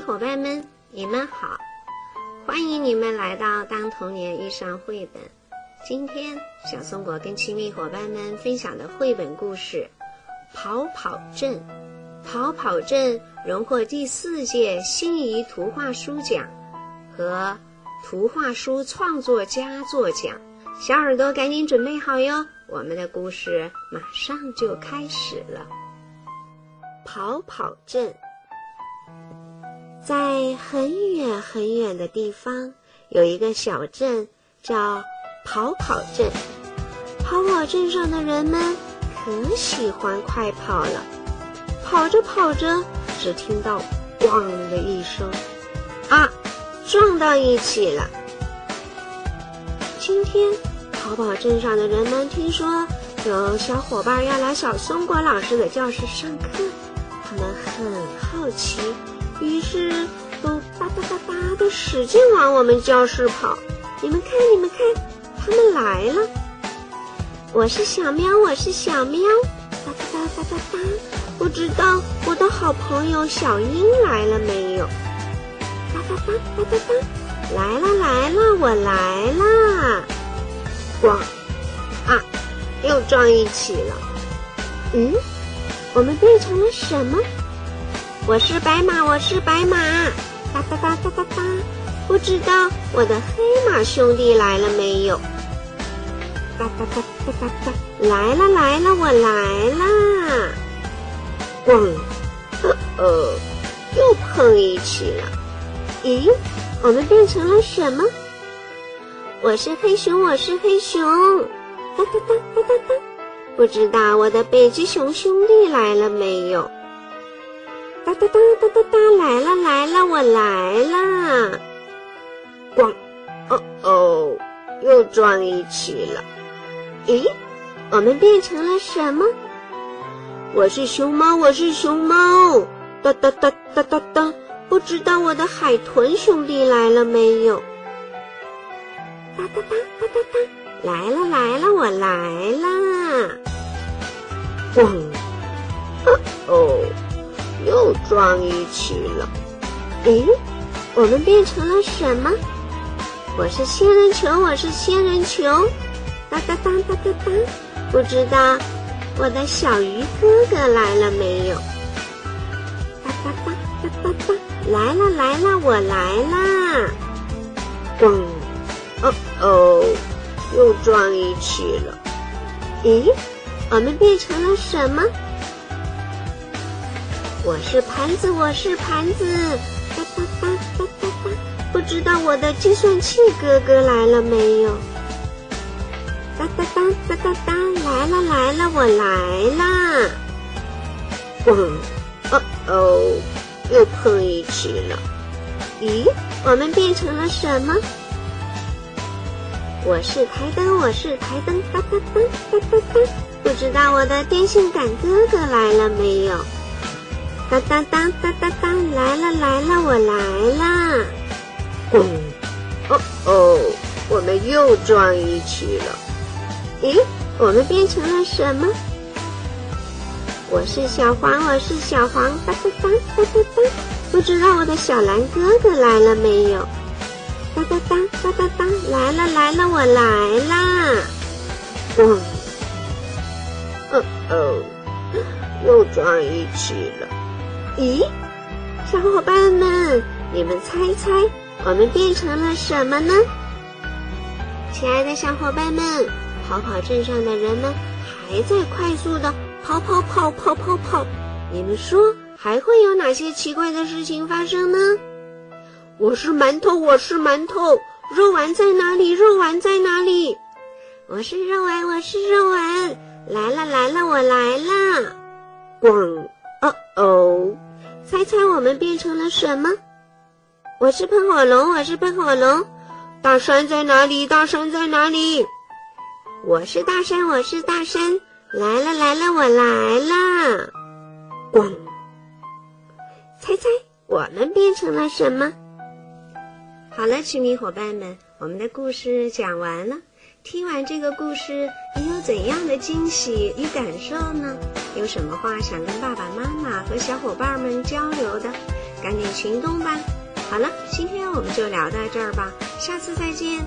伙伴们，你们好！欢迎你们来到《当童年遇上绘本》。今天，小松果跟亲密伙伴们分享的绘本故事《跑跑镇》。跑跑镇荣获第四届心仪图画书奖和图画书创作佳作奖。小耳朵赶紧准备好哟，我们的故事马上就开始了。跑跑镇。在很远很远的地方，有一个小镇，叫跑跑镇。跑跑镇上的人们可喜欢快跑了。跑着跑着，只听到“咣”的一声，啊，撞到一起了。今天，跑跑镇上的人们听说有小伙伴要来小松果老师的教室上课，他们很好奇。于是都哒哒哒哒的使劲往我们教室跑。你们看，你们看，他们来了！我是小喵，我是小喵，哒哒哒哒哒哒。不知道我的好朋友小英来了没有？哒哒哒哒哒哒，来了来了，我来啦！咣！啊，又撞一起了。嗯，我们变成了什么？我是白马，我是白马，哒哒哒哒哒哒，不知道我的黑马兄弟来了没有？哒哒哒哒哒哒，来了来了，我来啦！咣，呃呃，又碰一起了。咦，我们变成了什么？我是黑熊，我是黑熊，哒哒哒哒哒哒，不知道我的北极熊兄弟来了没有？哒哒哒哒哒哒，来了来了，我来啦！咣，哦哦，又撞一起了。咦，我们变成了什么？我是熊猫，我是熊猫。哒哒哒哒哒哒，不知道我的海豚兄弟来了没有？哒哒哒哒哒哒，来了来了，我来啦！咣，撞一起了，诶，我们变成了什么？我是仙人球，我是仙人球，哒哒哒哒哒哒，不知道我的小鱼哥哥来了没有？哒哒哒哒哒哒，来了来了，我来啦！咣，哦哦，又撞一起了，咦，我们变成了什么？我是盘子，我是盘子，哒哒哒哒哒哒，不知道我的计算器哥哥来了没有？哒哒哒哒哒哒，来了来了，我来啦！咣，哦哦，又碰一起了。咦，我们变成了什么？我是台灯，我是台灯，哒哒哒哒哒哒，不知道我的电线杆哥哥来了没有？当当当当当当，来了来了，我来啦！咣！哦哦，我们又撞一起了。咦，我们变成了什么？我是小黄，我是小黄，哒哒哒哒哒哒，不知道我的小蓝哥哥来了没有？哒哒哒哒哒哒，来了来了，我来啦！咣！哦哦，又撞一起了。咦，小伙伴们，你们猜猜，我们变成了什么呢？亲爱的小伙伴们，跑跑镇上的人们还在快速的跑跑跑跑跑跑，你们说还会有哪些奇怪的事情发生呢？我是馒头，我是馒头，肉丸在哪里？肉丸在哪里？我是肉丸，我是肉丸，来了来了，我来了，咣。哦，猜猜我们变成了什么？我是喷火龙，我是喷火龙。大山在哪里？大山在哪里？我是大山，我是大山。来了来了，我来了。咣！猜猜我们变成了什么？好了，亲密伙伴们，我们的故事讲完了。听完这个故事，你有怎样的惊喜与感受呢？有什么话想跟爸爸妈妈和小伙伴们交流的？赶紧行动吧！好了，今天我们就聊到这儿吧，下次再见。